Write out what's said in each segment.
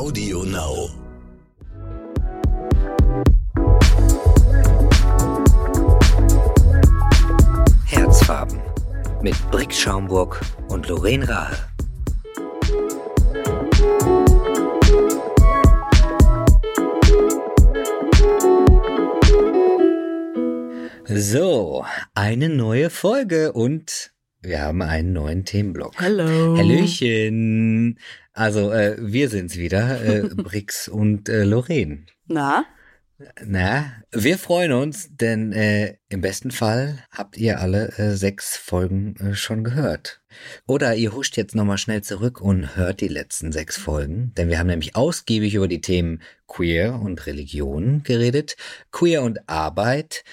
Audio Now. Herzfarben mit Brick Schaumburg und Lorraine Rahe. So, eine neue Folge und wir haben einen neuen Themenblock. Hallo. Hallöchen. Also, äh, wir sind's wieder, äh, Brix und äh, Lorraine. Na? Na, wir freuen uns, denn äh, im besten Fall habt ihr alle äh, sechs Folgen äh, schon gehört. Oder ihr huscht jetzt nochmal schnell zurück und hört die letzten sechs Folgen, denn wir haben nämlich ausgiebig über die Themen Queer und Religion geredet, Queer und Arbeit.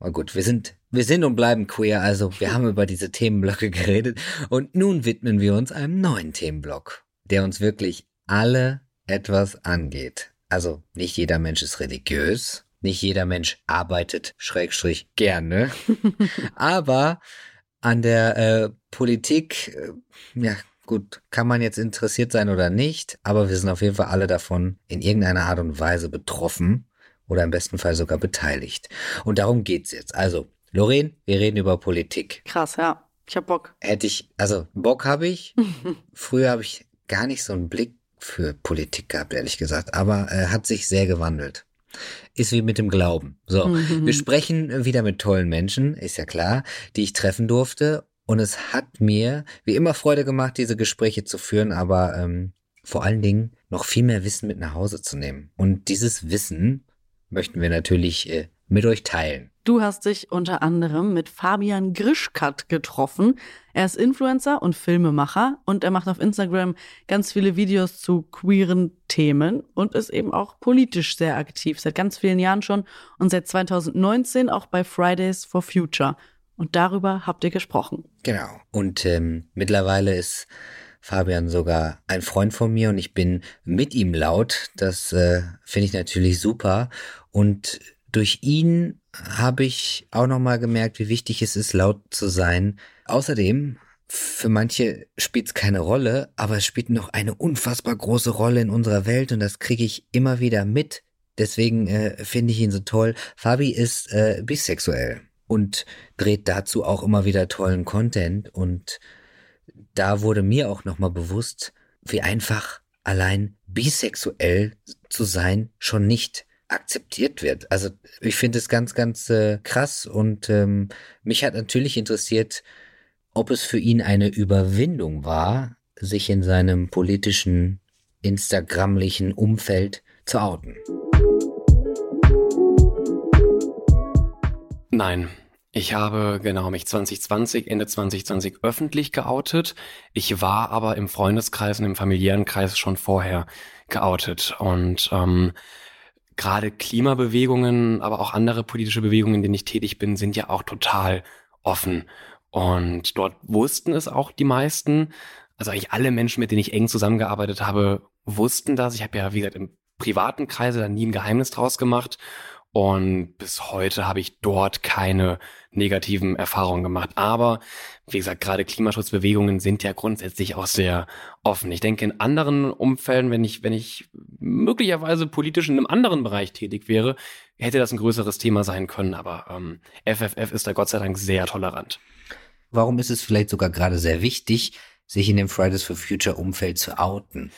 Na gut, wir sind wir sind und bleiben queer, also wir haben über diese Themenblöcke geredet und nun widmen wir uns einem neuen Themenblock, der uns wirklich alle etwas angeht. Also nicht jeder Mensch ist religiös, nicht jeder Mensch arbeitet schrägstrich gerne, aber an der äh, Politik, äh, ja gut, kann man jetzt interessiert sein oder nicht, aber wir sind auf jeden Fall alle davon in irgendeiner Art und Weise betroffen oder im besten Fall sogar beteiligt. Und darum geht's jetzt. Also, Lorraine, wir reden über Politik. Krass, ja. Ich hab Bock. Hätte ich, also Bock habe ich. Früher habe ich gar nicht so einen Blick für Politik gehabt, ehrlich gesagt, aber äh, hat sich sehr gewandelt. Ist wie mit dem Glauben. So, Mhm. wir sprechen wieder mit tollen Menschen, ist ja klar, die ich treffen durfte. Und es hat mir wie immer Freude gemacht, diese Gespräche zu führen, aber ähm, vor allen Dingen noch viel mehr Wissen mit nach Hause zu nehmen. Und dieses Wissen möchten wir natürlich äh, mit euch teilen. Du hast dich unter anderem mit Fabian Grischkat getroffen. Er ist Influencer und Filmemacher und er macht auf Instagram ganz viele Videos zu queeren Themen und ist eben auch politisch sehr aktiv, seit ganz vielen Jahren schon und seit 2019 auch bei Fridays for Future. Und darüber habt ihr gesprochen. Genau. Und ähm, mittlerweile ist Fabian sogar ein Freund von mir und ich bin mit ihm laut. Das äh, finde ich natürlich super. Und durch ihn habe ich auch nochmal gemerkt, wie wichtig es ist, laut zu sein. Außerdem, für manche spielt es keine Rolle, aber es spielt noch eine unfassbar große Rolle in unserer Welt und das kriege ich immer wieder mit. Deswegen äh, finde ich ihn so toll. Fabi ist äh, bisexuell und dreht dazu auch immer wieder tollen Content und da wurde mir auch nochmal bewusst, wie einfach allein bisexuell zu sein schon nicht akzeptiert wird. Also ich finde es ganz, ganz äh, krass und ähm, mich hat natürlich interessiert, ob es für ihn eine Überwindung war, sich in seinem politischen, instagramlichen Umfeld zu outen. Nein. Ich habe genau mich 2020, Ende 2020 öffentlich geoutet. Ich war aber im Freundeskreis und im familiären Kreis schon vorher geoutet. Und ähm, gerade Klimabewegungen, aber auch andere politische Bewegungen, in denen ich tätig bin, sind ja auch total offen. Und dort wussten es auch die meisten. Also eigentlich alle Menschen, mit denen ich eng zusammengearbeitet habe, wussten das. Ich habe ja, wie gesagt, im privaten Kreise da nie ein Geheimnis draus gemacht. Und bis heute habe ich dort keine negativen Erfahrungen gemacht. Aber wie gesagt, gerade Klimaschutzbewegungen sind ja grundsätzlich auch sehr offen. Ich denke, in anderen Umfällen, wenn ich, wenn ich möglicherweise politisch in einem anderen Bereich tätig wäre, hätte das ein größeres Thema sein können. Aber ähm, FFF ist da Gott sei Dank sehr tolerant. Warum ist es vielleicht sogar gerade sehr wichtig, sich in dem Fridays for Future Umfeld zu outen?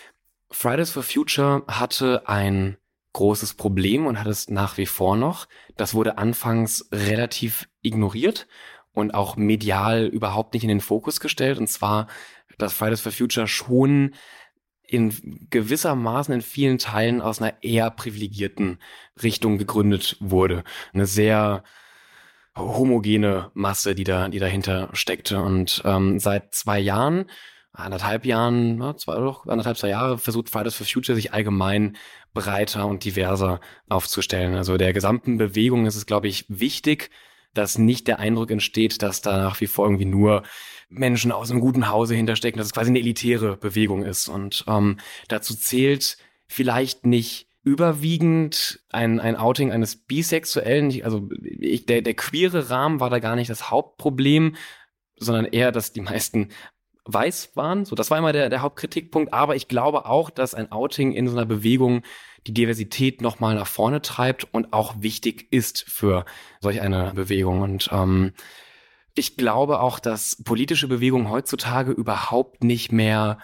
Fridays for Future hatte ein großes Problem und hat es nach wie vor noch. Das wurde anfangs relativ ignoriert und auch medial überhaupt nicht in den Fokus gestellt. Und zwar, dass Fridays for Future schon in gewissermaßen in vielen Teilen aus einer eher privilegierten Richtung gegründet wurde. Eine sehr homogene Masse, die da, die dahinter steckte. Und ähm, seit zwei Jahren, anderthalb Jahren, ja, zwei, doch, anderthalb, zwei Jahre versucht Fridays for Future sich allgemein breiter und diverser aufzustellen. Also der gesamten Bewegung ist es, glaube ich, wichtig, dass nicht der Eindruck entsteht, dass da nach wie vor irgendwie nur Menschen aus einem guten Hause hinterstecken, dass es quasi eine elitäre Bewegung ist. Und ähm, dazu zählt vielleicht nicht überwiegend ein, ein Outing eines Bisexuellen, also ich, der, der queere Rahmen war da gar nicht das Hauptproblem, sondern eher, dass die meisten weiß waren. So, das war immer der, der Hauptkritikpunkt. Aber ich glaube auch, dass ein Outing in so einer Bewegung die Diversität nochmal nach vorne treibt und auch wichtig ist für solch eine Bewegung. Und ähm, ich glaube auch, dass politische Bewegungen heutzutage überhaupt nicht mehr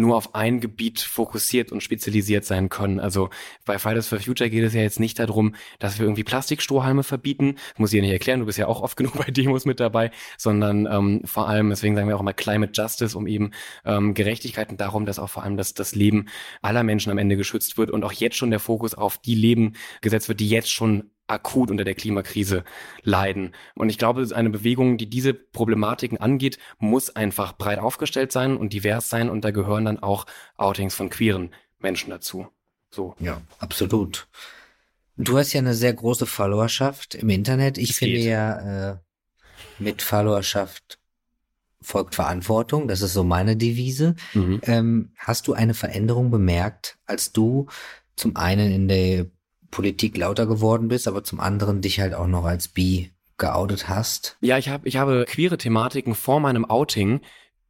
nur auf ein Gebiet fokussiert und spezialisiert sein können. Also bei Fridays for Future geht es ja jetzt nicht darum, dass wir irgendwie Plastikstrohhalme verbieten. Das muss ich dir nicht erklären, du bist ja auch oft genug bei Demos mit dabei, sondern ähm, vor allem, deswegen sagen wir auch immer Climate Justice, um eben ähm, Gerechtigkeit und darum, dass auch vor allem das, das Leben aller Menschen am Ende geschützt wird und auch jetzt schon der Fokus auf die Leben gesetzt wird, die jetzt schon akut unter der Klimakrise leiden. Und ich glaube, eine Bewegung, die diese Problematiken angeht, muss einfach breit aufgestellt sein und divers sein und da gehören dann auch Outings von queeren Menschen dazu. So. Ja, absolut. Du hast ja eine sehr große Followerschaft im Internet. Ich das finde geht. ja, äh, mit Followerschaft folgt Verantwortung. Das ist so meine Devise. Mhm. Ähm, hast du eine Veränderung bemerkt, als du zum einen in der Politik lauter geworden bist, aber zum anderen dich halt auch noch als bi geoutet hast. Ja, ich habe ich habe queere Thematiken vor meinem Outing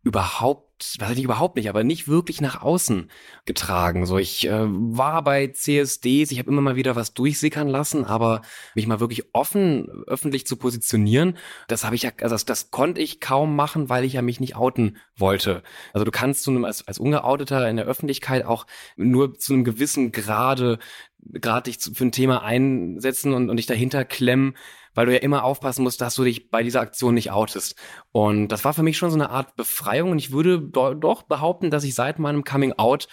überhaupt was heißt ich überhaupt nicht, aber nicht wirklich nach außen getragen. So, ich äh, war bei CSDs, ich habe immer mal wieder was durchsickern lassen, aber mich mal wirklich offen öffentlich zu positionieren, das habe ich ja, also das, das konnte ich kaum machen, weil ich ja mich nicht outen wollte. Also du kannst zu einem als, als Ungeouteter in der Öffentlichkeit auch nur zu einem gewissen Grade Grad dich für ein Thema einsetzen und, und dich dahinter klemmen, weil du ja immer aufpassen musst, dass du dich bei dieser Aktion nicht outest. Und das war für mich schon so eine Art Befreiung und ich würde do doch behaupten, dass ich seit meinem Coming Out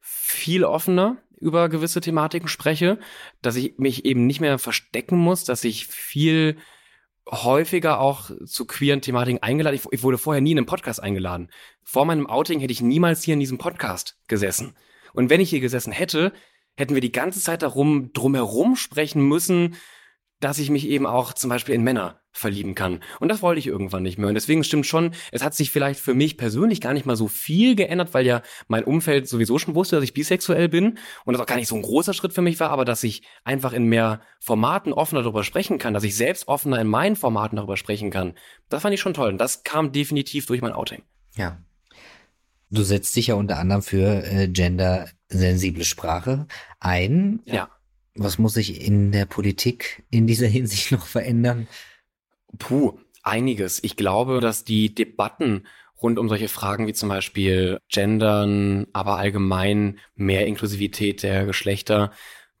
viel offener über gewisse Thematiken spreche, dass ich mich eben nicht mehr verstecken muss, dass ich viel häufiger auch zu queeren Thematiken eingeladen. Ich, ich, wurde vorher nie in einem Podcast eingeladen. Vor meinem Outing hätte ich niemals hier in diesem Podcast gesessen. Und wenn ich hier gesessen hätte, hätten wir die ganze Zeit darum drumherum sprechen müssen, dass ich mich eben auch zum Beispiel in Männer verlieben kann. Und das wollte ich irgendwann nicht mehr. Und deswegen stimmt schon, es hat sich vielleicht für mich persönlich gar nicht mal so viel geändert, weil ja mein Umfeld sowieso schon wusste, dass ich bisexuell bin und das auch gar nicht so ein großer Schritt für mich war, aber dass ich einfach in mehr Formaten offener darüber sprechen kann, dass ich selbst offener in meinen Formaten darüber sprechen kann. Das fand ich schon toll. Und das kam definitiv durch mein Outing. Ja. Du setzt dich ja unter anderem für äh, gendersensible Sprache ein. Ja. Was muss sich in der Politik in dieser Hinsicht noch verändern? Puh, einiges. Ich glaube, dass die Debatten rund um solche Fragen wie zum Beispiel Gendern, aber allgemein mehr Inklusivität der Geschlechter,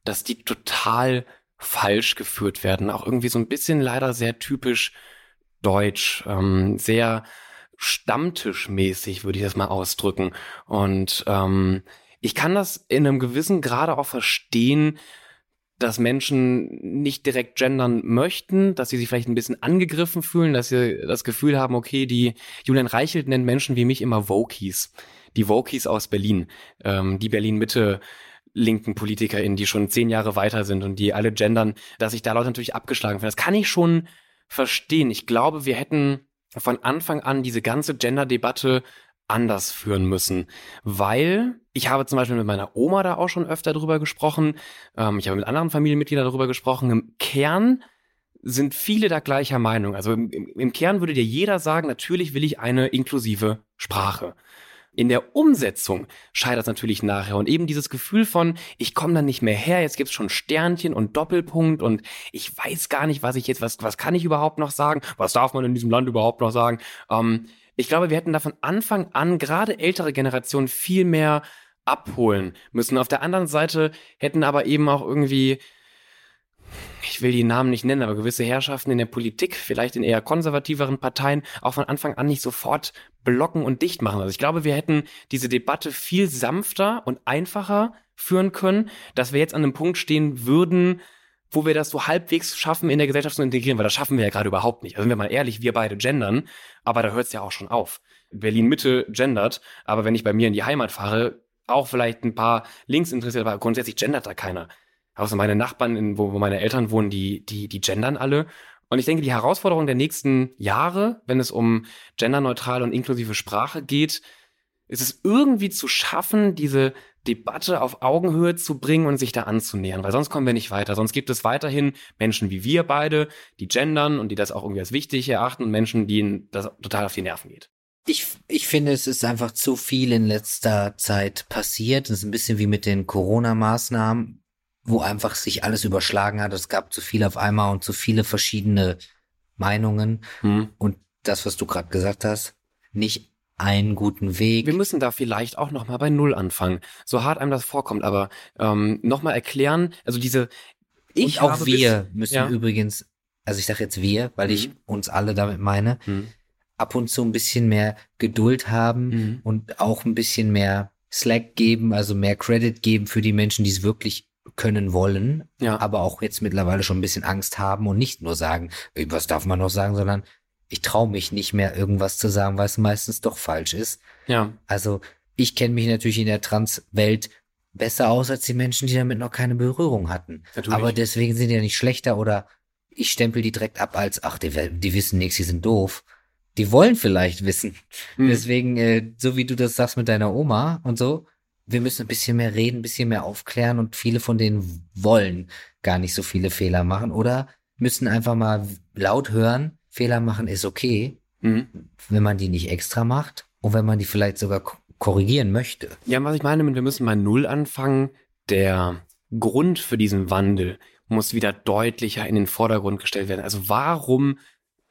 dass die total falsch geführt werden. Auch irgendwie so ein bisschen leider sehr typisch deutsch, ähm, sehr stammtischmäßig, würde ich das mal ausdrücken. Und ähm, ich kann das in einem gewissen Grade auch verstehen, dass Menschen nicht direkt gendern möchten, dass sie sich vielleicht ein bisschen angegriffen fühlen, dass sie das Gefühl haben, okay, die Julian Reichelt nennt Menschen wie mich immer Wokies. Die Wokies aus Berlin, ähm, die Berlin-Mitte linken PolitikerInnen, die schon zehn Jahre weiter sind und die alle gendern, dass ich da Leute natürlich abgeschlagen finde. Das kann ich schon verstehen. Ich glaube, wir hätten von Anfang an diese ganze Gender-Debatte anders führen müssen, weil ich habe zum Beispiel mit meiner Oma da auch schon öfter drüber gesprochen, ähm, ich habe mit anderen Familienmitgliedern darüber gesprochen. Im Kern sind viele da gleicher Meinung. Also im, im Kern würde dir jeder sagen, natürlich will ich eine inklusive Sprache. In der Umsetzung scheitert es natürlich nachher. Und eben dieses Gefühl von, ich komme da nicht mehr her, jetzt gibt's schon Sternchen und Doppelpunkt und ich weiß gar nicht, was ich jetzt, was, was kann ich überhaupt noch sagen? Was darf man in diesem Land überhaupt noch sagen? Ähm, ich glaube, wir hätten da von Anfang an gerade ältere Generationen viel mehr abholen müssen. Auf der anderen Seite hätten aber eben auch irgendwie, ich will die Namen nicht nennen, aber gewisse Herrschaften in der Politik, vielleicht in eher konservativeren Parteien, auch von Anfang an nicht sofort blocken und dicht machen. Also ich glaube, wir hätten diese Debatte viel sanfter und einfacher führen können, dass wir jetzt an einem Punkt stehen würden, wo wir das so halbwegs schaffen, in der Gesellschaft zu integrieren, weil das schaffen wir ja gerade überhaupt nicht. Also sind wir mal ehrlich, wir beide gendern, aber da hört es ja auch schon auf. Berlin Mitte gendert, aber wenn ich bei mir in die Heimat fahre, auch vielleicht ein paar links interessiert, aber grundsätzlich gendert da keiner. Außer meine Nachbarn, in, wo, wo meine Eltern wohnen, die, die, die gendern alle. Und ich denke, die Herausforderung der nächsten Jahre, wenn es um genderneutrale und inklusive Sprache geht, ist es irgendwie zu schaffen, diese Debatte auf Augenhöhe zu bringen und sich da anzunähern, weil sonst kommen wir nicht weiter. Sonst gibt es weiterhin Menschen wie wir beide, die gendern und die das auch irgendwie als wichtig erachten und Menschen, denen das total auf die Nerven geht. Ich, ich finde, es ist einfach zu viel in letzter Zeit passiert. Es ist ein bisschen wie mit den Corona-Maßnahmen, wo einfach sich alles überschlagen hat. Es gab zu viel auf einmal und zu viele verschiedene Meinungen. Hm. Und das, was du gerade gesagt hast, nicht einen guten Weg. Wir müssen da vielleicht auch nochmal bei Null anfangen. So hart einem das vorkommt, aber ähm, nochmal erklären, also diese ich Und auch wir müssen ja. übrigens, also ich sage jetzt wir, weil mhm. ich uns alle damit meine, mhm. ab und zu ein bisschen mehr Geduld haben mhm. und auch ein bisschen mehr Slack geben, also mehr Credit geben für die Menschen, die es wirklich können wollen, ja. aber auch jetzt mittlerweile schon ein bisschen Angst haben und nicht nur sagen, was darf man noch sagen, sondern ich traue mich nicht mehr irgendwas zu sagen, weil es meistens doch falsch ist. Ja. Also ich kenne mich natürlich in der Trans-Welt besser aus als die Menschen, die damit noch keine Berührung hatten. Natürlich. Aber deswegen sind die ja nicht schlechter oder ich stempel die direkt ab als, ach, die, die wissen nichts, die sind doof. Die wollen vielleicht wissen. Mhm. Deswegen, äh, so wie du das sagst mit deiner Oma und so, wir müssen ein bisschen mehr reden, ein bisschen mehr aufklären und viele von denen wollen gar nicht so viele Fehler machen oder müssen einfach mal laut hören, Fehler machen ist okay, mhm. wenn man die nicht extra macht und wenn man die vielleicht sogar korrigieren möchte. Ja, was ich meine, wir müssen bei Null anfangen. Der Grund für diesen Wandel muss wieder deutlicher in den Vordergrund gestellt werden. Also warum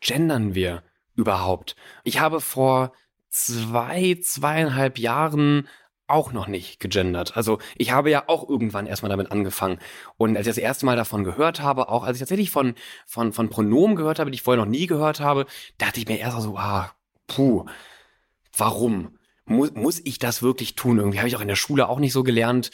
gendern wir überhaupt? Ich habe vor zwei, zweieinhalb Jahren auch noch nicht gegendert. Also ich habe ja auch irgendwann erstmal damit angefangen. Und als ich das erste Mal davon gehört habe, auch als ich tatsächlich von, von, von Pronomen gehört habe, die ich vorher noch nie gehört habe, dachte ich mir erst so, ah, puh, warum? muss, muss ich das wirklich tun? Irgendwie habe ich auch in der Schule auch nicht so gelernt.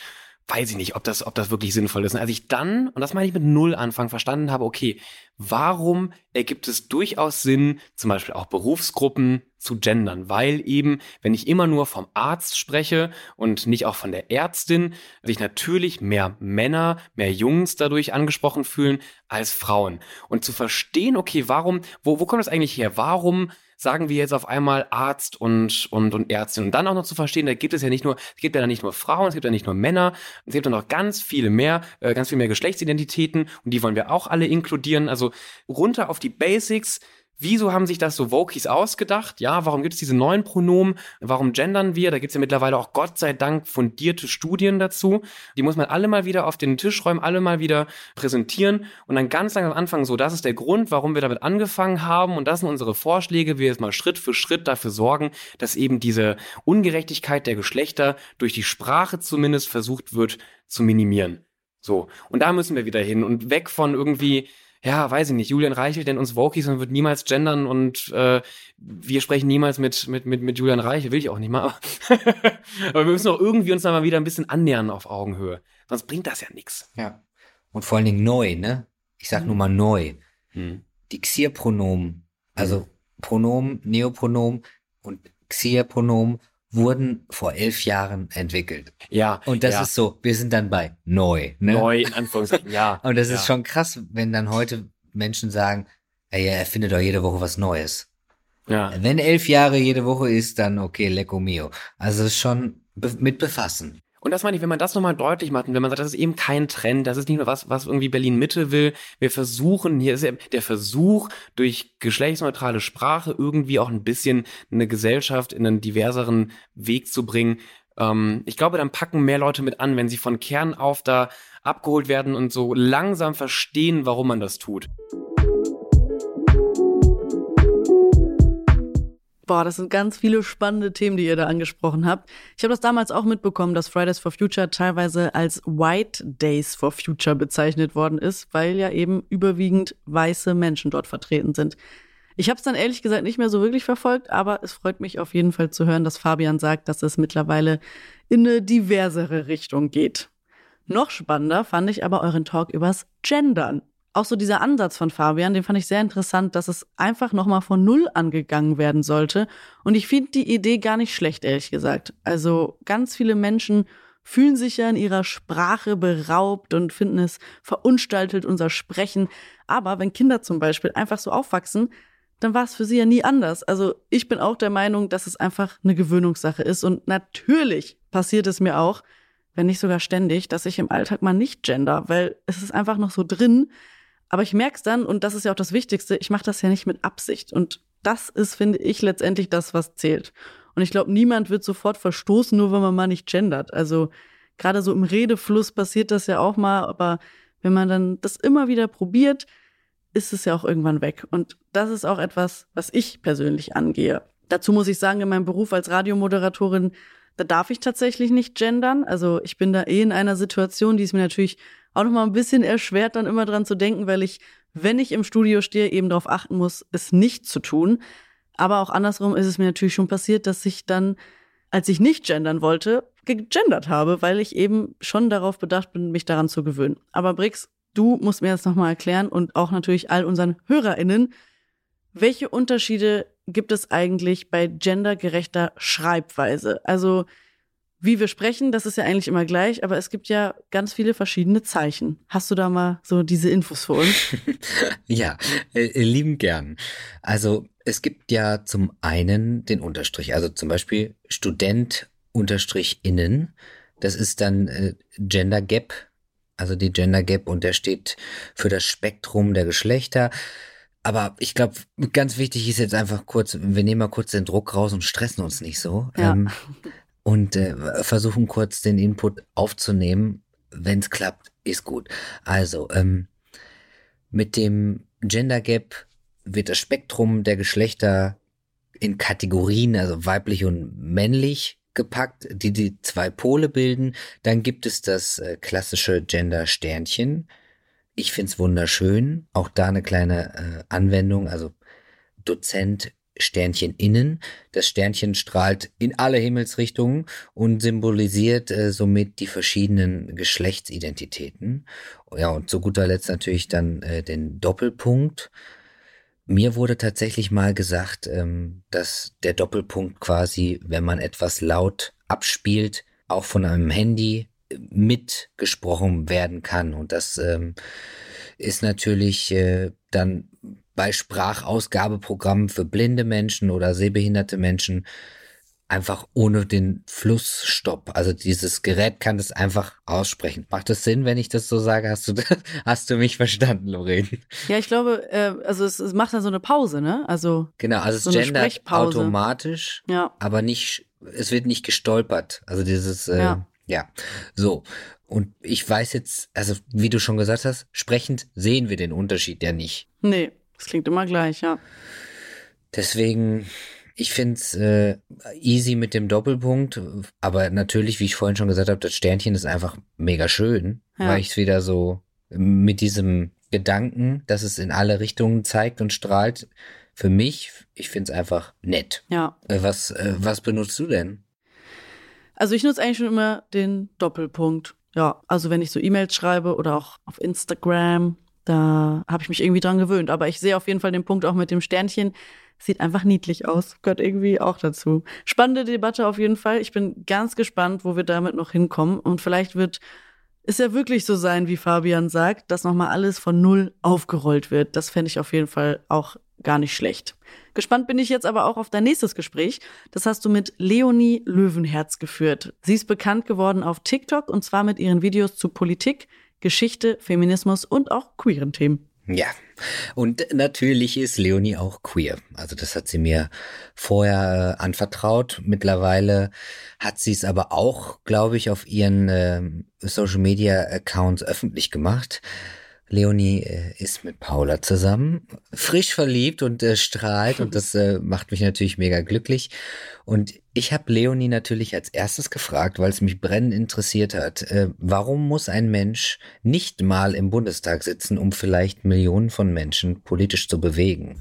Weiß ich nicht, ob das, ob das wirklich sinnvoll ist. Und als ich dann, und das meine ich mit Null Anfang, verstanden habe, okay, warum ergibt es durchaus Sinn, zum Beispiel auch Berufsgruppen zu gendern? Weil eben, wenn ich immer nur vom Arzt spreche und nicht auch von der Ärztin, sich natürlich mehr Männer, mehr Jungs dadurch angesprochen fühlen als Frauen. Und zu verstehen, okay, warum, wo, wo kommt das eigentlich her? Warum sagen wir jetzt auf einmal Arzt und, und, und Ärztin. Und dann auch noch zu verstehen, da gibt es ja nicht nur, es gibt ja nicht nur Frauen, es gibt ja nicht nur Männer, es gibt ja noch ganz viele mehr, äh, ganz viel mehr Geschlechtsidentitäten und die wollen wir auch alle inkludieren. Also runter auf die Basics, Wieso haben sich das so Vokies ausgedacht? Ja, warum gibt es diese neuen Pronomen? Warum gendern wir? Da gibt es ja mittlerweile auch Gott sei Dank fundierte Studien dazu. Die muss man alle mal wieder auf den Tisch räumen, alle mal wieder präsentieren und dann ganz langsam anfangen, so, das ist der Grund, warum wir damit angefangen haben und das sind unsere Vorschläge, wir jetzt mal Schritt für Schritt dafür sorgen, dass eben diese Ungerechtigkeit der Geschlechter durch die Sprache zumindest versucht wird zu minimieren. So. Und da müssen wir wieder hin und weg von irgendwie, ja, weiß ich nicht, Julian Reichel denn uns Wokies und wird niemals gendern und äh, wir sprechen niemals mit, mit, mit, mit Julian Reichel, will ich auch nicht mal. Aber wir müssen auch irgendwie uns da mal wieder ein bisschen annähern auf Augenhöhe. Sonst bringt das ja nichts. Ja. Und vor allen Dingen neu, ne? Ich sag hm. nur mal neu. Hm. Die Xierpronomen, also hm. Pronomen, Neopronomen und Xierpronomen wurden vor elf Jahren entwickelt. Ja. Und das ja. ist so, wir sind dann bei neu. Ne? Neu, in Anführungszeichen, ja. Und das ja. ist schon krass, wenn dann heute Menschen sagen, ey, er findet doch jede Woche was Neues. Ja. Wenn elf Jahre jede Woche ist, dann okay, lecco mio. Also schon mit befassen. Und das meine ich, wenn man das nochmal deutlich macht und wenn man sagt, das ist eben kein Trend, das ist nicht nur was, was irgendwie Berlin Mitte will. Wir versuchen, hier ist ja der Versuch, durch geschlechtsneutrale Sprache irgendwie auch ein bisschen eine Gesellschaft in einen diverseren Weg zu bringen. Ähm, ich glaube, dann packen mehr Leute mit an, wenn sie von Kern auf da abgeholt werden und so langsam verstehen, warum man das tut. Boah, das sind ganz viele spannende Themen, die ihr da angesprochen habt. Ich habe das damals auch mitbekommen, dass Fridays for Future teilweise als White Days for Future bezeichnet worden ist, weil ja eben überwiegend weiße Menschen dort vertreten sind. Ich habe es dann ehrlich gesagt nicht mehr so wirklich verfolgt, aber es freut mich auf jeden Fall zu hören, dass Fabian sagt, dass es mittlerweile in eine diversere Richtung geht. Noch spannender fand ich aber euren Talk übers Gendern auch so dieser Ansatz von Fabian, den fand ich sehr interessant, dass es einfach nochmal von Null angegangen werden sollte. Und ich finde die Idee gar nicht schlecht, ehrlich gesagt. Also ganz viele Menschen fühlen sich ja in ihrer Sprache beraubt und finden es verunstaltet, unser Sprechen. Aber wenn Kinder zum Beispiel einfach so aufwachsen, dann war es für sie ja nie anders. Also ich bin auch der Meinung, dass es einfach eine Gewöhnungssache ist. Und natürlich passiert es mir auch, wenn nicht sogar ständig, dass ich im Alltag mal nicht gender, weil es ist einfach noch so drin, aber ich merke es dann, und das ist ja auch das Wichtigste, ich mache das ja nicht mit Absicht. Und das ist, finde ich, letztendlich das, was zählt. Und ich glaube, niemand wird sofort verstoßen, nur wenn man mal nicht gendert. Also gerade so im Redefluss passiert das ja auch mal, aber wenn man dann das immer wieder probiert, ist es ja auch irgendwann weg. Und das ist auch etwas, was ich persönlich angehe. Dazu muss ich sagen, in meinem Beruf als Radiomoderatorin, da darf ich tatsächlich nicht gendern. Also ich bin da eh in einer Situation, die es mir natürlich auch noch mal ein bisschen erschwert, dann immer dran zu denken, weil ich, wenn ich im Studio stehe, eben darauf achten muss, es nicht zu tun. Aber auch andersrum ist es mir natürlich schon passiert, dass ich dann, als ich nicht gendern wollte, gegendert habe, weil ich eben schon darauf bedacht bin, mich daran zu gewöhnen. Aber Brix, du musst mir jetzt nochmal erklären und auch natürlich all unseren HörerInnen, welche Unterschiede gibt es eigentlich bei gendergerechter Schreibweise? Also, wie wir sprechen, das ist ja eigentlich immer gleich, aber es gibt ja ganz viele verschiedene Zeichen. Hast du da mal so diese Infos für uns? ja, äh, äh, lieben gern. Also es gibt ja zum einen den Unterstrich, also zum Beispiel Student unterstrich innen. Das ist dann äh, Gender Gap, also die Gender Gap und der steht für das Spektrum der Geschlechter. Aber ich glaube, ganz wichtig ist jetzt einfach kurz, wir nehmen mal kurz den Druck raus und stressen uns nicht so. Ja. Ähm, und äh, versuchen kurz den Input aufzunehmen. Wenn es klappt, ist gut. Also, ähm, mit dem Gender Gap wird das Spektrum der Geschlechter in Kategorien, also weiblich und männlich, gepackt, die die zwei Pole bilden. Dann gibt es das äh, klassische Gender-Sternchen. Ich find's wunderschön. Auch da eine kleine äh, Anwendung, also Dozent Sternchen innen. Das Sternchen strahlt in alle Himmelsrichtungen und symbolisiert äh, somit die verschiedenen Geschlechtsidentitäten. Ja, und zu guter Letzt natürlich dann äh, den Doppelpunkt. Mir wurde tatsächlich mal gesagt, ähm, dass der Doppelpunkt quasi, wenn man etwas laut abspielt, auch von einem Handy mitgesprochen werden kann. Und das ähm, ist natürlich äh, dann bei Sprachausgabeprogrammen für blinde Menschen oder sehbehinderte Menschen einfach ohne den Flussstopp. Also dieses Gerät kann das einfach aussprechen. Macht das Sinn, wenn ich das so sage? Hast du, hast du mich verstanden, Lorraine? Ja, ich glaube, äh, also es, es macht dann so eine Pause, ne? Also genau, also es so gendert automatisch, ja. aber nicht, es wird nicht gestolpert. Also dieses, äh, ja. Ja, so. Und ich weiß jetzt, also wie du schon gesagt hast, sprechend sehen wir den Unterschied ja nicht. Nee. Das klingt immer gleich, ja. Deswegen, ich finde es äh, easy mit dem Doppelpunkt, aber natürlich, wie ich vorhin schon gesagt habe, das Sternchen ist einfach mega schön, ja. weil ich es wieder so mit diesem Gedanken, dass es in alle Richtungen zeigt und strahlt, für mich, ich finde es einfach nett. Ja. Äh, was, äh, was benutzt du denn? Also ich nutze eigentlich schon immer den Doppelpunkt. Ja, also wenn ich so E-Mails schreibe oder auch auf Instagram da habe ich mich irgendwie dran gewöhnt. Aber ich sehe auf jeden Fall den Punkt auch mit dem Sternchen. Sieht einfach niedlich aus. Gehört irgendwie auch dazu. Spannende Debatte auf jeden Fall. Ich bin ganz gespannt, wo wir damit noch hinkommen. Und vielleicht wird es ja wirklich so sein, wie Fabian sagt, dass nochmal alles von Null aufgerollt wird. Das fände ich auf jeden Fall auch gar nicht schlecht. Gespannt bin ich jetzt aber auch auf dein nächstes Gespräch. Das hast du mit Leonie Löwenherz geführt. Sie ist bekannt geworden auf TikTok und zwar mit ihren Videos zu Politik, Geschichte, Feminismus und auch queeren Themen. Ja, und natürlich ist Leonie auch queer. Also das hat sie mir vorher äh, anvertraut. Mittlerweile hat sie es aber auch, glaube ich, auf ihren äh, Social-Media-Accounts öffentlich gemacht. Leonie äh, ist mit Paula zusammen, frisch verliebt und äh, strahlt und das äh, macht mich natürlich mega glücklich. Und ich habe Leonie natürlich als erstes gefragt, weil es mich brennend interessiert hat, äh, warum muss ein Mensch nicht mal im Bundestag sitzen, um vielleicht Millionen von Menschen politisch zu bewegen?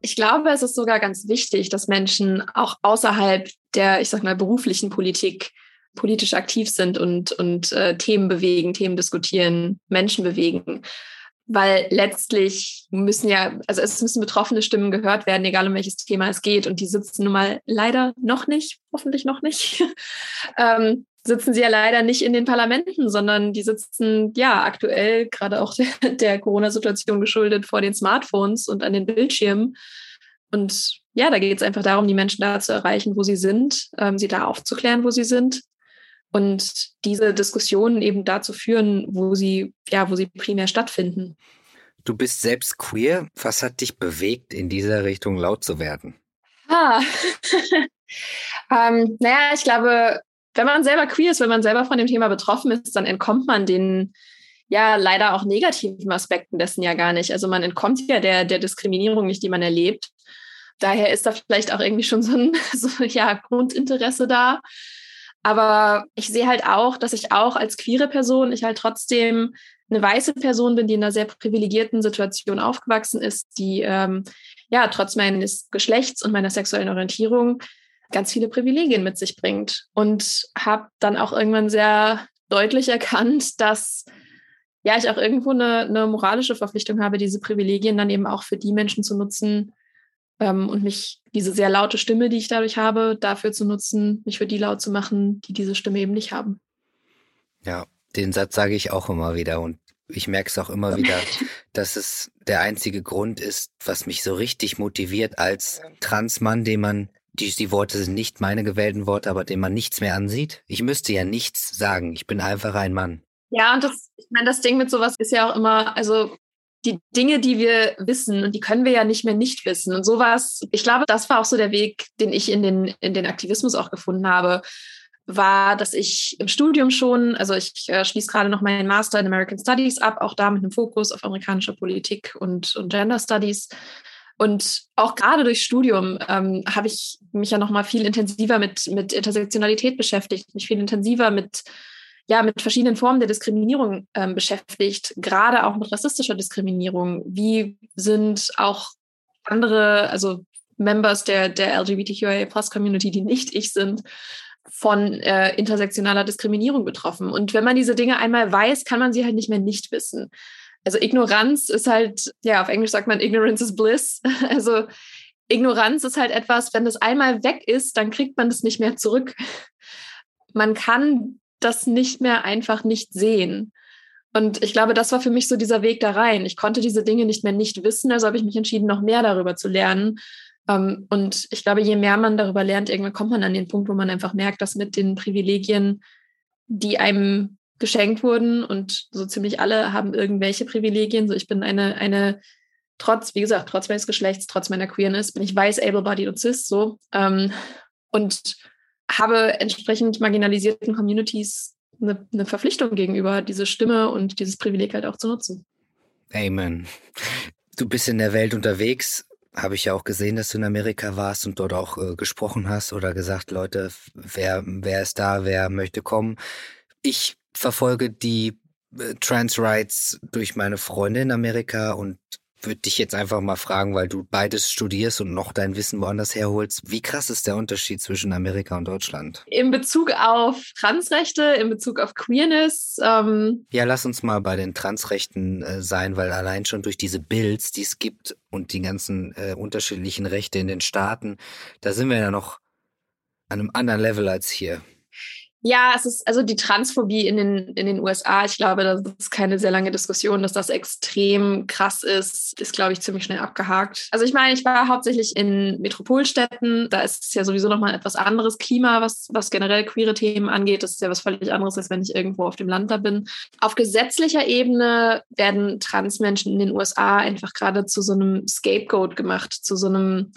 Ich glaube, es ist sogar ganz wichtig, dass Menschen auch außerhalb der, ich sag mal, beruflichen Politik politisch aktiv sind und, und äh, Themen bewegen, Themen diskutieren, Menschen bewegen. Weil letztlich müssen ja, also es müssen betroffene Stimmen gehört werden, egal um welches Thema es geht. Und die sitzen nun mal leider noch nicht, hoffentlich noch nicht, ähm, sitzen sie ja leider nicht in den Parlamenten, sondern die sitzen ja aktuell, gerade auch der, der Corona-Situation geschuldet, vor den Smartphones und an den Bildschirmen. Und ja, da geht es einfach darum, die Menschen da zu erreichen, wo sie sind, ähm, sie da aufzuklären, wo sie sind und diese Diskussionen eben dazu führen, wo sie, ja, wo sie primär stattfinden. Du bist selbst queer. Was hat dich bewegt, in dieser Richtung laut zu werden? Ah, ähm, naja, ich glaube, wenn man selber queer ist, wenn man selber von dem Thema betroffen ist, dann entkommt man den ja leider auch negativen Aspekten dessen ja gar nicht. Also man entkommt ja der, der Diskriminierung nicht, die man erlebt. Daher ist da vielleicht auch irgendwie schon so ein so, ja, Grundinteresse da. Aber ich sehe halt auch, dass ich auch als queere Person, ich halt trotzdem eine weiße Person bin, die in einer sehr privilegierten Situation aufgewachsen ist, die ähm, ja trotz meines Geschlechts und meiner sexuellen Orientierung ganz viele Privilegien mit sich bringt. Und habe dann auch irgendwann sehr deutlich erkannt, dass ja ich auch irgendwo eine, eine moralische Verpflichtung habe, diese Privilegien dann eben auch für die Menschen zu nutzen, ähm, und mich diese sehr laute Stimme, die ich dadurch habe, dafür zu nutzen, mich für die laut zu machen, die diese Stimme eben nicht haben. Ja, den Satz sage ich auch immer wieder und ich merke es auch immer wieder, dass es der einzige Grund ist, was mich so richtig motiviert als Transmann, den man, die, die Worte sind nicht meine gewählten Worte, aber den man nichts mehr ansieht. Ich müsste ja nichts sagen. Ich bin einfach ein Mann. Ja, und das, ich meine, das Ding mit sowas ist ja auch immer, also die Dinge, die wir wissen, und die können wir ja nicht mehr nicht wissen. Und sowas, ich glaube, das war auch so der Weg, den ich in den, in den Aktivismus auch gefunden habe, war, dass ich im Studium schon, also ich äh, schließe gerade noch meinen Master in American Studies ab, auch da mit einem Fokus auf amerikanische Politik und, und Gender Studies. Und auch gerade durch Studium ähm, habe ich mich ja noch mal viel intensiver mit, mit Intersektionalität beschäftigt, mich viel intensiver mit ja mit verschiedenen Formen der Diskriminierung ähm, beschäftigt, gerade auch mit rassistischer Diskriminierung. Wie sind auch andere, also Members der, der LGBTQIA Plus Community, die nicht ich sind, von äh, intersektionaler Diskriminierung betroffen. Und wenn man diese Dinge einmal weiß, kann man sie halt nicht mehr nicht wissen. Also Ignoranz ist halt, ja, auf Englisch sagt man Ignorance is bliss. Also Ignoranz ist halt etwas, wenn das einmal weg ist, dann kriegt man das nicht mehr zurück. Man kann das nicht mehr einfach nicht sehen. Und ich glaube, das war für mich so dieser Weg da rein. Ich konnte diese Dinge nicht mehr nicht wissen, also habe ich mich entschieden, noch mehr darüber zu lernen. Ähm, und ich glaube, je mehr man darüber lernt, irgendwann kommt man an den Punkt, wo man einfach merkt, dass mit den Privilegien, die einem geschenkt wurden, und so ziemlich alle haben irgendwelche Privilegien. So, ich bin eine, eine, trotz, wie gesagt, trotz meines Geschlechts, trotz meiner Queerness, bin ich weiß, able-bodied und cis, so. Ähm, und habe entsprechend marginalisierten Communities eine, eine Verpflichtung gegenüber, diese Stimme und dieses Privileg halt auch zu nutzen. Amen. Du bist in der Welt unterwegs. Habe ich ja auch gesehen, dass du in Amerika warst und dort auch äh, gesprochen hast oder gesagt, Leute, wer, wer ist da, wer möchte kommen. Ich verfolge die äh, Trans Rights durch meine Freunde in Amerika und würde dich jetzt einfach mal fragen, weil du beides studierst und noch dein Wissen woanders herholst. Wie krass ist der Unterschied zwischen Amerika und Deutschland? In Bezug auf Transrechte, in Bezug auf Queerness. Ähm ja, lass uns mal bei den Transrechten äh, sein, weil allein schon durch diese Bills, die es gibt und die ganzen äh, unterschiedlichen Rechte in den Staaten, da sind wir ja noch an einem anderen Level als hier. Ja, es ist also die Transphobie in den, in den USA. Ich glaube, das ist keine sehr lange Diskussion, dass das extrem krass ist, ist, glaube ich, ziemlich schnell abgehakt. Also ich meine, ich war hauptsächlich in Metropolstädten. Da ist es ja sowieso nochmal etwas anderes Klima, was, was generell queere Themen angeht. Das ist ja was völlig anderes, als wenn ich irgendwo auf dem Land da bin. Auf gesetzlicher Ebene werden Transmenschen in den USA einfach gerade zu so einem Scapegoat gemacht, zu so einem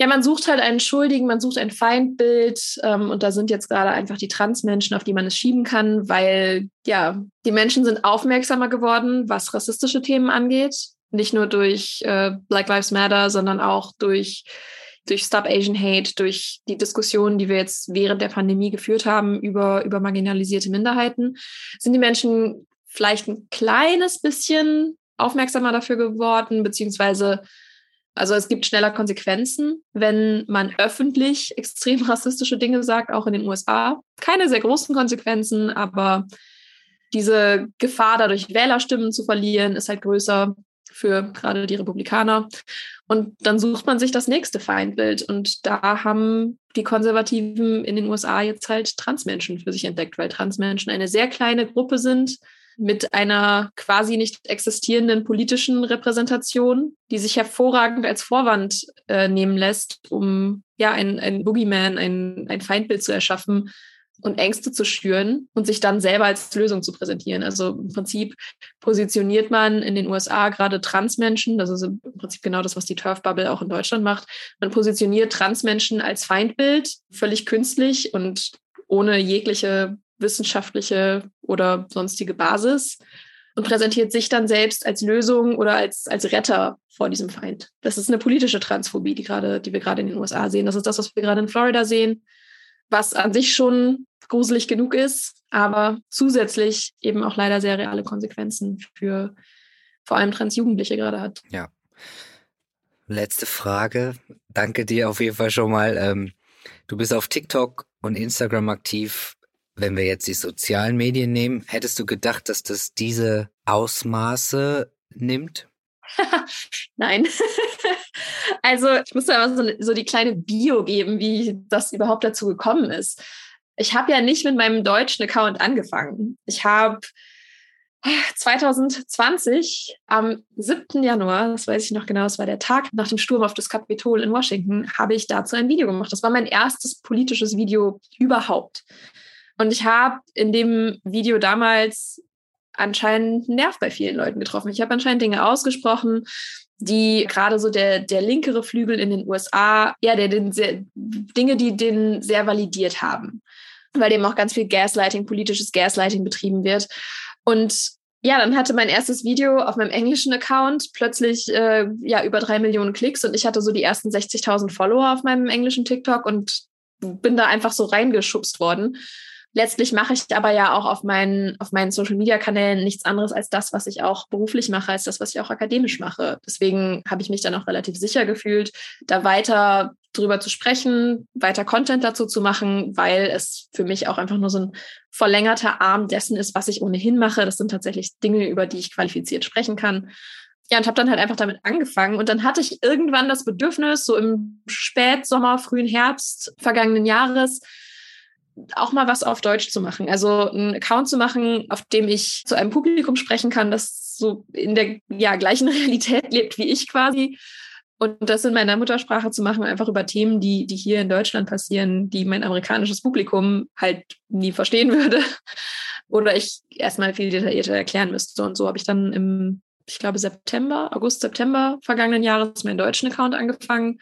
ja, man sucht halt einen Schuldigen, man sucht ein Feindbild ähm, und da sind jetzt gerade einfach die Transmenschen, auf die man es schieben kann, weil ja, die Menschen sind aufmerksamer geworden, was rassistische Themen angeht. Nicht nur durch äh, Black Lives Matter, sondern auch durch, durch Stop Asian Hate, durch die Diskussionen, die wir jetzt während der Pandemie geführt haben über, über marginalisierte Minderheiten, sind die Menschen vielleicht ein kleines bisschen aufmerksamer dafür geworden, beziehungsweise also es gibt schneller Konsequenzen, wenn man öffentlich extrem rassistische Dinge sagt, auch in den USA. Keine sehr großen Konsequenzen, aber diese Gefahr, dadurch Wählerstimmen zu verlieren, ist halt größer für gerade die Republikaner. Und dann sucht man sich das nächste Feindbild. Und da haben die Konservativen in den USA jetzt halt Transmenschen für sich entdeckt, weil Transmenschen eine sehr kleine Gruppe sind, mit einer quasi nicht existierenden politischen Repräsentation, die sich hervorragend als Vorwand äh, nehmen lässt, um ja ein, ein Boogeyman, ein, ein Feindbild zu erschaffen, und Ängste zu schüren und sich dann selber als Lösung zu präsentieren. Also im Prinzip positioniert man in den USA gerade Transmenschen, das ist im Prinzip genau das, was die Turf-Bubble auch in Deutschland macht. Man positioniert Transmenschen als Feindbild, völlig künstlich und ohne jegliche wissenschaftliche oder sonstige Basis und präsentiert sich dann selbst als Lösung oder als, als Retter vor diesem Feind. Das ist eine politische Transphobie, die gerade, die wir gerade in den USA sehen. Das ist das, was wir gerade in Florida sehen, was an sich schon gruselig genug ist, aber zusätzlich eben auch leider sehr reale Konsequenzen für vor allem Transjugendliche gerade hat. Ja. Letzte Frage. Danke dir auf jeden Fall schon mal. Ähm, du bist auf TikTok und Instagram aktiv. Wenn wir jetzt die sozialen Medien nehmen, hättest du gedacht, dass das diese Ausmaße nimmt? Nein. also ich muss da mal so, so, die kleine Bio geben, wie das überhaupt dazu gekommen ist. Ich habe ja nicht mit meinem deutschen Account angefangen. Ich habe 2020 am 7. Januar, das weiß ich noch genau, das war der Tag nach dem Sturm auf das Kapitol in Washington, habe ich dazu ein Video gemacht. Das war mein erstes politisches Video überhaupt. Und ich habe in dem Video damals anscheinend einen Nerv bei vielen Leuten getroffen. Ich habe anscheinend Dinge ausgesprochen, die gerade so der, der linkere Flügel in den USA, ja, der den sehr, Dinge, die den sehr validiert haben. Weil dem auch ganz viel Gaslighting, politisches Gaslighting betrieben wird. Und ja, dann hatte mein erstes Video auf meinem englischen Account plötzlich äh, ja über drei Millionen Klicks und ich hatte so die ersten 60.000 Follower auf meinem englischen TikTok und bin da einfach so reingeschubst worden. Letztlich mache ich aber ja auch auf meinen, auf meinen Social-Media-Kanälen nichts anderes als das, was ich auch beruflich mache, als das, was ich auch akademisch mache. Deswegen habe ich mich dann auch relativ sicher gefühlt, da weiter drüber zu sprechen, weiter Content dazu zu machen, weil es für mich auch einfach nur so ein verlängerter Arm dessen ist, was ich ohnehin mache. Das sind tatsächlich Dinge, über die ich qualifiziert sprechen kann. Ja, und habe dann halt einfach damit angefangen. Und dann hatte ich irgendwann das Bedürfnis, so im Spätsommer, frühen Herbst vergangenen Jahres, auch mal was auf Deutsch zu machen. Also einen Account zu machen, auf dem ich zu einem Publikum sprechen kann, das so in der ja, gleichen Realität lebt wie ich quasi. Und das in meiner Muttersprache zu machen, einfach über Themen, die, die hier in Deutschland passieren, die mein amerikanisches Publikum halt nie verstehen würde. Oder ich erstmal viel detaillierter erklären müsste. Und so habe ich dann im, ich glaube, September, August, September vergangenen Jahres meinen deutschen Account angefangen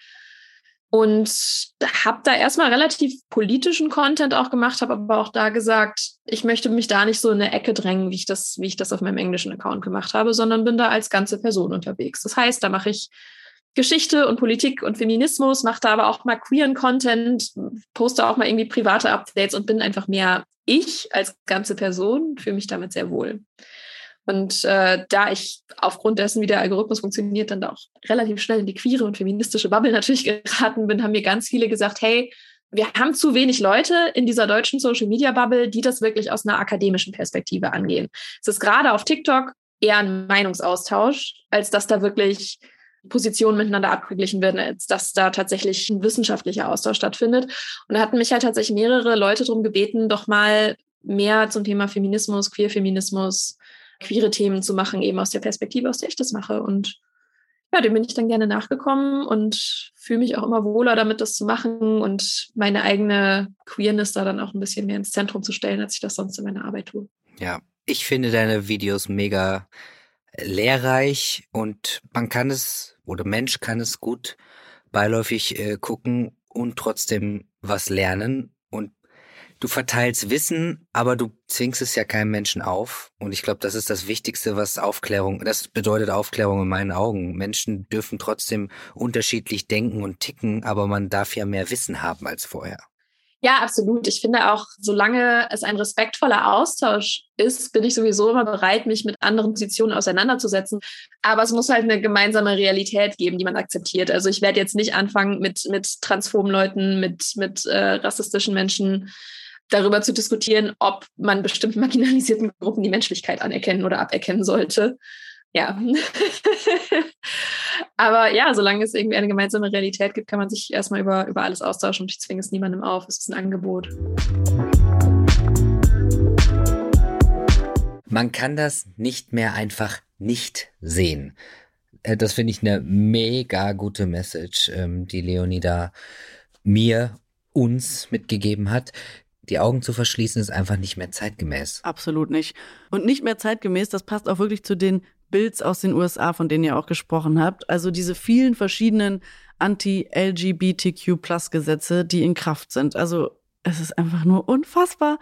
und habe da erstmal relativ politischen Content auch gemacht, habe aber auch da gesagt, ich möchte mich da nicht so in eine Ecke drängen, wie ich das, wie ich das auf meinem englischen Account gemacht habe, sondern bin da als ganze Person unterwegs. Das heißt, da mache ich Geschichte und Politik und Feminismus, mache da aber auch mal queeren Content, poste auch mal irgendwie private Updates und bin einfach mehr ich als ganze Person, fühle mich damit sehr wohl. Und äh, da ich aufgrund dessen, wie der Algorithmus funktioniert, dann auch relativ schnell in die queere und feministische Bubble natürlich geraten bin, haben mir ganz viele gesagt, hey, wir haben zu wenig Leute in dieser deutschen Social Media Bubble, die das wirklich aus einer akademischen Perspektive angehen. Es ist gerade auf TikTok eher ein Meinungsaustausch, als dass da wirklich Positionen miteinander abgeglichen werden, als dass da tatsächlich ein wissenschaftlicher Austausch stattfindet. Und da hatten mich halt tatsächlich mehrere Leute darum gebeten, doch mal mehr zum Thema Feminismus, Queerfeminismus, queere Themen zu machen, eben aus der Perspektive, aus der ich das mache. Und ja, dem bin ich dann gerne nachgekommen und fühle mich auch immer wohler damit, das zu machen und meine eigene Queerness da dann auch ein bisschen mehr ins Zentrum zu stellen, als ich das sonst in meiner Arbeit tue. Ja, ich finde deine Videos mega lehrreich und man kann es oder Mensch kann es gut beiläufig äh, gucken und trotzdem was lernen du verteilst Wissen, aber du zwingst es ja keinem Menschen auf. Und ich glaube, das ist das Wichtigste, was Aufklärung, das bedeutet Aufklärung in meinen Augen. Menschen dürfen trotzdem unterschiedlich denken und ticken, aber man darf ja mehr Wissen haben als vorher. Ja, absolut. Ich finde auch, solange es ein respektvoller Austausch ist, bin ich sowieso immer bereit, mich mit anderen Positionen auseinanderzusetzen. Aber es muss halt eine gemeinsame Realität geben, die man akzeptiert. Also ich werde jetzt nicht anfangen, mit, mit transphoben Leuten, mit, mit äh, rassistischen Menschen darüber zu diskutieren, ob man bestimmten marginalisierten Gruppen die Menschlichkeit anerkennen oder aberkennen sollte. Ja. Aber ja, solange es irgendwie eine gemeinsame Realität gibt, kann man sich erstmal über, über alles austauschen und ich zwinge es niemandem auf. Es ist ein Angebot. Man kann das nicht mehr einfach nicht sehen. Äh, das finde ich eine mega gute Message, ähm, die Leonie da mir, uns mitgegeben hat die Augen zu verschließen ist einfach nicht mehr zeitgemäß. Absolut nicht. Und nicht mehr zeitgemäß, das passt auch wirklich zu den Bilds aus den USA, von denen ihr auch gesprochen habt. Also diese vielen verschiedenen Anti-LGBTQ-Plus-Gesetze, die in Kraft sind. Also es ist einfach nur unfassbar,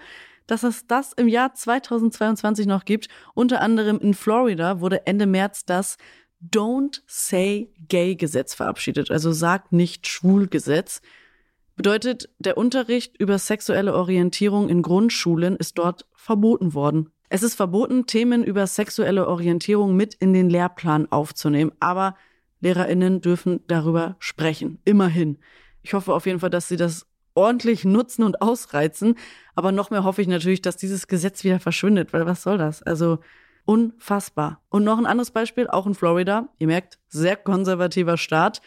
dass es das im Jahr 2022 noch gibt. Unter anderem in Florida wurde Ende März das Don't Say Gay Gesetz verabschiedet, also sagt nicht schwul Gesetz. Bedeutet, der Unterricht über sexuelle Orientierung in Grundschulen ist dort verboten worden. Es ist verboten, Themen über sexuelle Orientierung mit in den Lehrplan aufzunehmen, aber Lehrerinnen dürfen darüber sprechen. Immerhin. Ich hoffe auf jeden Fall, dass sie das ordentlich nutzen und ausreizen. Aber noch mehr hoffe ich natürlich, dass dieses Gesetz wieder verschwindet, weil was soll das? Also unfassbar. Und noch ein anderes Beispiel, auch in Florida. Ihr merkt, sehr konservativer Staat.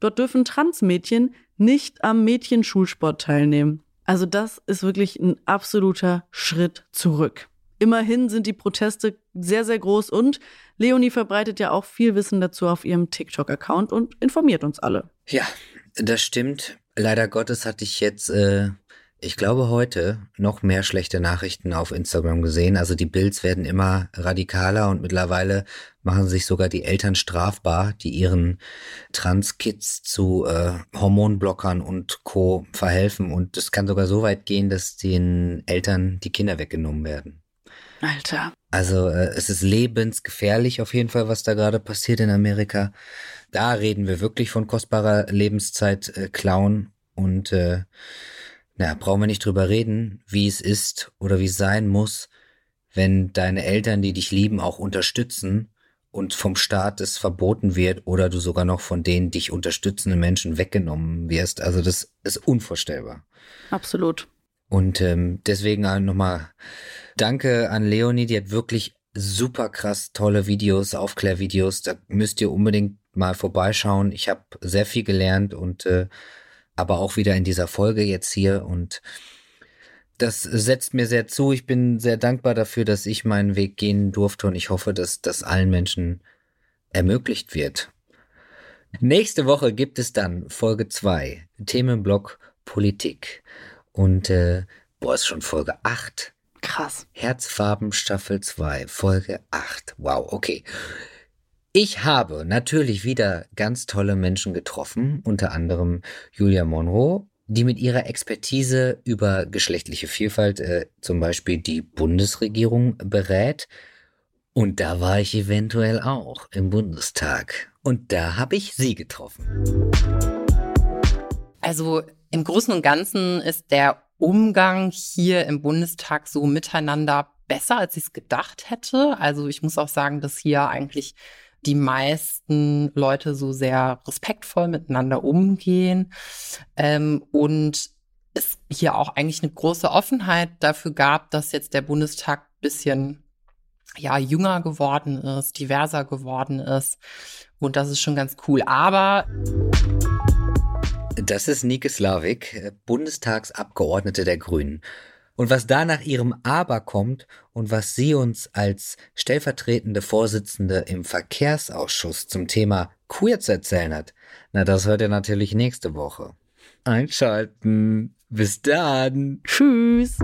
Dort dürfen Transmädchen nicht am Mädchenschulsport teilnehmen. Also das ist wirklich ein absoluter Schritt zurück. Immerhin sind die Proteste sehr, sehr groß und Leonie verbreitet ja auch viel Wissen dazu auf ihrem TikTok-Account und informiert uns alle. Ja, das stimmt. Leider Gottes hatte ich jetzt, äh, ich glaube heute, noch mehr schlechte Nachrichten auf Instagram gesehen. Also die Bilds werden immer radikaler und mittlerweile machen sich sogar die Eltern strafbar, die ihren Trans-Kids zu äh, Hormonblockern und Co. verhelfen. Und es kann sogar so weit gehen, dass den Eltern die Kinder weggenommen werden. Alter. Also äh, es ist lebensgefährlich auf jeden Fall, was da gerade passiert in Amerika. Da reden wir wirklich von kostbarer Lebenszeit äh, klauen und äh, na, brauchen wir nicht drüber reden, wie es ist oder wie es sein muss, wenn deine Eltern, die dich lieben, auch unterstützen und vom Staat es verboten wird oder du sogar noch von den dich unterstützenden Menschen weggenommen wirst. Also das ist unvorstellbar. Absolut. Und ähm, deswegen nochmal Danke an Leonie, die hat wirklich super krass tolle Videos, Aufklärvideos. Da müsst ihr unbedingt mal vorbeischauen. Ich habe sehr viel gelernt und äh, aber auch wieder in dieser Folge jetzt hier und das setzt mir sehr zu. Ich bin sehr dankbar dafür, dass ich meinen Weg gehen durfte und ich hoffe, dass das allen Menschen ermöglicht wird. Nächste Woche gibt es dann Folge 2, Themenblock Politik. Und äh, boah, ist schon Folge 8. Krass. Herzfarben Staffel 2, Folge 8. Wow, okay. Ich habe natürlich wieder ganz tolle Menschen getroffen, unter anderem Julia Monroe, die mit ihrer Expertise über geschlechtliche Vielfalt äh, zum Beispiel die Bundesregierung berät. Und da war ich eventuell auch im Bundestag. Und da habe ich sie getroffen. Also im Großen und Ganzen ist der Umgang hier im Bundestag so miteinander besser, als ich es gedacht hätte. Also ich muss auch sagen, dass hier eigentlich die meisten Leute so sehr respektvoll miteinander umgehen ähm, und es hier auch eigentlich eine große Offenheit dafür gab, dass jetzt der Bundestag bisschen ja jünger geworden ist, diverser geworden ist und das ist schon ganz cool. Aber das ist Nike Slavik, Bundestagsabgeordnete der Grünen. Und was da nach ihrem Aber kommt und was sie uns als stellvertretende Vorsitzende im Verkehrsausschuss zum Thema Queer zu erzählen hat, na, das hört ihr natürlich nächste Woche. Einschalten. Bis dann. Tschüss.